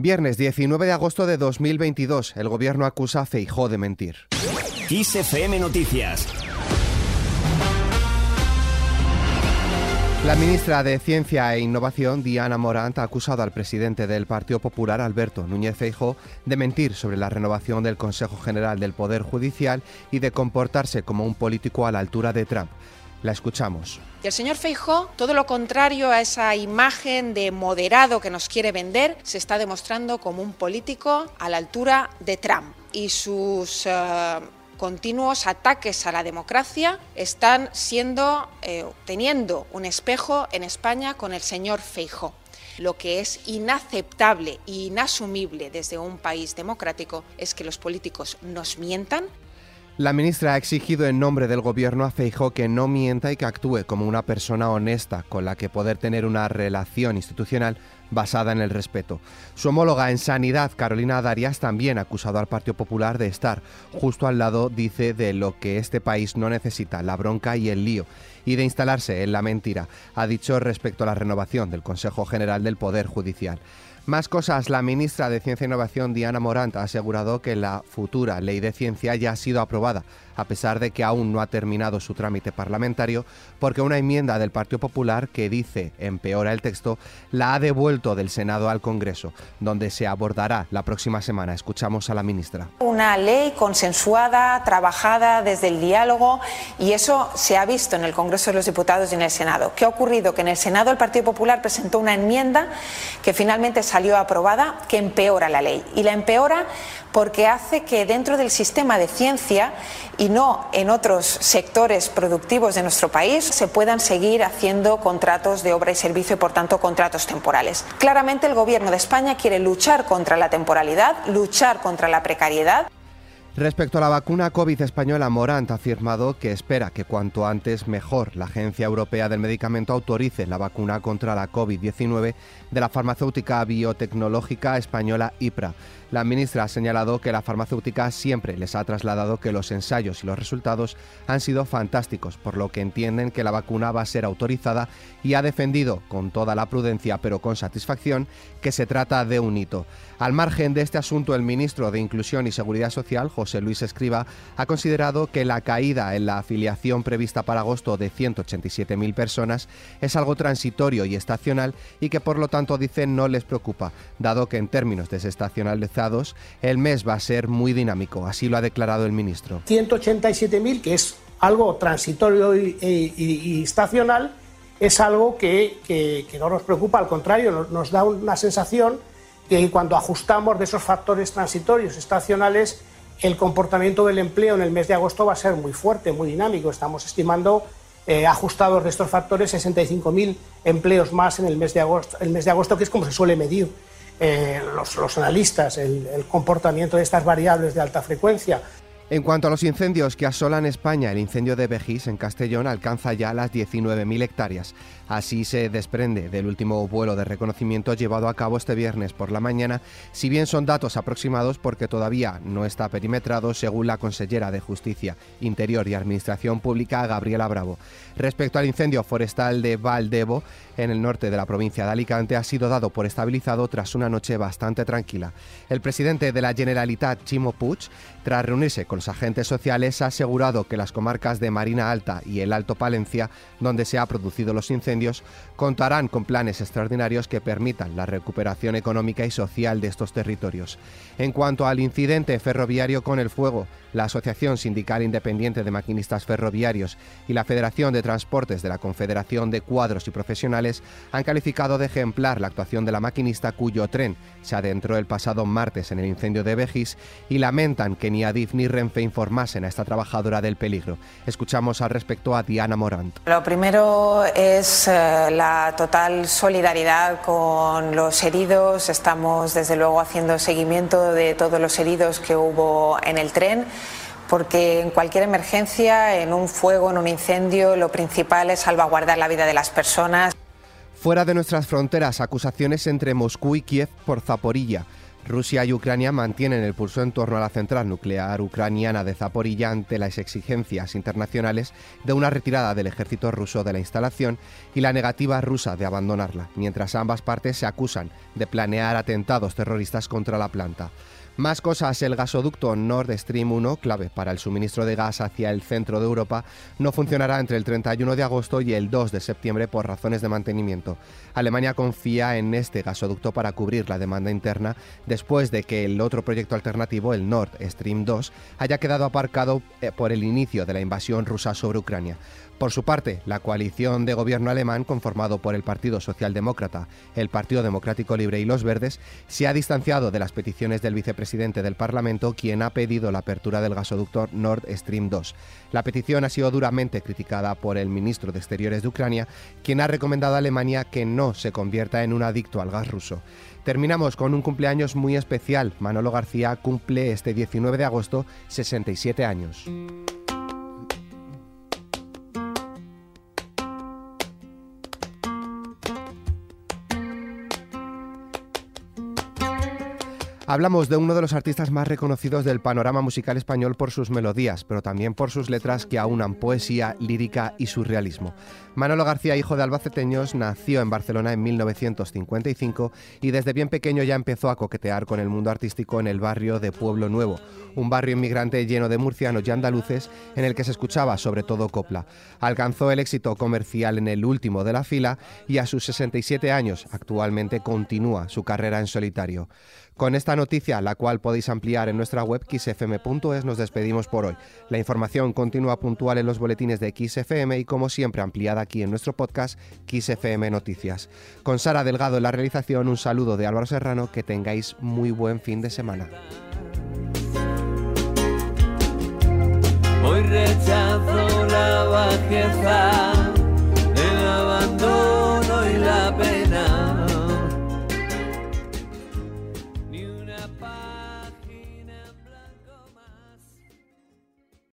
Viernes 19 de agosto de 2022. El gobierno acusa a Feijó de mentir. XFM Noticias. La ministra de Ciencia e Innovación, Diana Morant, ha acusado al presidente del Partido Popular, Alberto Núñez Feijó, de mentir sobre la renovación del Consejo General del Poder Judicial y de comportarse como un político a la altura de Trump. La escuchamos. Y el señor Feijó, todo lo contrario a esa imagen de moderado que nos quiere vender, se está demostrando como un político a la altura de Trump. Y sus eh, continuos ataques a la democracia están siendo, eh, teniendo un espejo en España con el señor Feijó. Lo que es inaceptable e inasumible desde un país democrático es que los políticos nos mientan, la ministra ha exigido en nombre del gobierno a Feijó que no mienta y que actúe como una persona honesta con la que poder tener una relación institucional basada en el respeto. Su homóloga en Sanidad, Carolina Darias, también ha acusado al Partido Popular de estar justo al lado, dice, de lo que este país no necesita, la bronca y el lío, y de instalarse en la mentira, ha dicho respecto a la renovación del Consejo General del Poder Judicial. Más cosas, la ministra de Ciencia e Innovación, Diana Morant, ha asegurado que la futura ley de ciencia ya ha sido aprobada, a pesar de que aún no ha terminado su trámite parlamentario, porque una enmienda del Partido Popular que dice empeora el texto la ha devuelto del Senado al Congreso, donde se abordará la próxima semana. Escuchamos a la ministra. Una ley consensuada, trabajada desde el diálogo, y eso se ha visto en el Congreso de los Diputados y en el Senado. ¿Qué ha ocurrido? Que en el Senado el Partido Popular presentó una enmienda que finalmente salió aprobada que empeora la ley. Y la empeora porque hace que dentro del sistema de ciencia y no en otros sectores productivos de nuestro país se puedan seguir haciendo contratos de obra y servicio y por tanto contratos temporales. Claramente el Gobierno de España quiere luchar contra la temporalidad, luchar contra la precariedad. Respecto a la vacuna COVID española, Morant ha afirmado que espera que cuanto antes mejor la Agencia Europea del Medicamento autorice la vacuna contra la COVID-19 de la farmacéutica biotecnológica española IPRA. La ministra ha señalado que la farmacéutica siempre les ha trasladado que los ensayos y los resultados han sido fantásticos, por lo que entienden que la vacuna va a ser autorizada y ha defendido, con toda la prudencia pero con satisfacción, que se trata de un hito. Al margen de este asunto, el ministro de Inclusión y Seguridad Social, José Luis Escriba, ha considerado que la caída en la afiliación prevista para agosto de 187.000 personas es algo transitorio y estacional y que por lo tanto, dicen, no les preocupa, dado que en términos desestacionales el mes va a ser muy dinámico, así lo ha declarado el ministro. 187.000, que es algo transitorio y, estacional, es algo que, no nos preocupa, al contrario, nos, da una sensación que cuando ajustamos de esos factores transitorios, estacionales, el comportamiento del empleo en el mes de agosto va a ser muy fuerte, muy dinámico. Estamos estimando eh, ajustados de estos factores 65.000 empleos más en el mes de agosto, el mes de agosto, que es como se suele medir eh, los, analistas el, el comportamiento de estas variables de alta frecuencia. En cuanto a los incendios que asolan España, el incendio de Bejís en Castellón alcanza ya las 19.000 hectáreas. Así se desprende del último vuelo de reconocimiento llevado a cabo este viernes por la mañana, si bien son datos aproximados porque todavía no está perimetrado según la consellera de Justicia, Interior y Administración Pública, Gabriela Bravo. Respecto al incendio forestal de Valdevo, en el norte de la provincia de Alicante, ha sido dado por estabilizado tras una noche bastante tranquila. El presidente de la Generalitat, Chimo Puig, tras reunirse con los agentes sociales, ha asegurado que las comarcas de Marina Alta y el Alto Palencia, donde se han producido los incendios, contarán con planes extraordinarios que permitan la recuperación económica y social de estos territorios. En cuanto al incidente ferroviario con el fuego, la Asociación Sindical Independiente de Maquinistas Ferroviarios y la Federación de Transportes de la Confederación de Cuadros y Profesionales han calificado de ejemplar la actuación de la maquinista cuyo tren se adentró el pasado martes en el incendio de Bejis y lamentan que ni Adif ni Renfe informasen a esta trabajadora del peligro. Escuchamos al respecto a Diana Morant. Lo primero es eh, la total solidaridad con los heridos. Estamos desde luego haciendo seguimiento de todos los heridos que hubo en el tren porque en cualquier emergencia, en un fuego, en un incendio, lo principal es salvaguardar la vida de las personas. Fuera de nuestras fronteras, acusaciones entre Moscú y Kiev por Zaporilla. Rusia y Ucrania mantienen el pulso en torno a la central nuclear ucraniana de Zaporilla ante las exigencias internacionales de una retirada del ejército ruso de la instalación y la negativa rusa de abandonarla, mientras ambas partes se acusan de planear atentados terroristas contra la planta. Más cosas, el gasoducto Nord Stream 1, clave para el suministro de gas hacia el centro de Europa, no funcionará entre el 31 de agosto y el 2 de septiembre por razones de mantenimiento. Alemania confía en este gasoducto para cubrir la demanda interna después de que el otro proyecto alternativo, el Nord Stream 2, haya quedado aparcado eh, por el inicio de la invasión rusa sobre Ucrania. Por su parte, la coalición de gobierno alemán, conformado por el Partido Socialdemócrata, el Partido Democrático Libre y los Verdes, se ha distanciado de las peticiones del vicepresidente del Parlamento, quien ha pedido la apertura del gasoducto Nord Stream 2. La petición ha sido duramente criticada por el ministro de Exteriores de Ucrania, quien ha recomendado a Alemania que no se convierta en un adicto al gas ruso. Terminamos con un cumpleaños muy especial. Manolo García cumple este 19 de agosto 67 años. Hablamos de uno de los artistas más reconocidos del panorama musical español por sus melodías, pero también por sus letras que aunan poesía, lírica y surrealismo. Manolo García, hijo de albaceteños, nació en Barcelona en 1955 y desde bien pequeño ya empezó a coquetear con el mundo artístico en el barrio de Pueblo Nuevo, un barrio inmigrante lleno de murcianos y andaluces en el que se escuchaba sobre todo copla. Alcanzó el éxito comercial en el último de la fila y a sus 67 años actualmente continúa su carrera en solitario. Con esta noticia, la cual podéis ampliar en nuestra web xfm.es, nos despedimos por hoy. La información continúa puntual en los boletines de XFM y como siempre ampliada aquí en nuestro podcast XFM Noticias. Con Sara Delgado en la realización, un saludo de Álvaro Serrano, que tengáis muy buen fin de semana. Hoy rechazo la